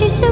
you to.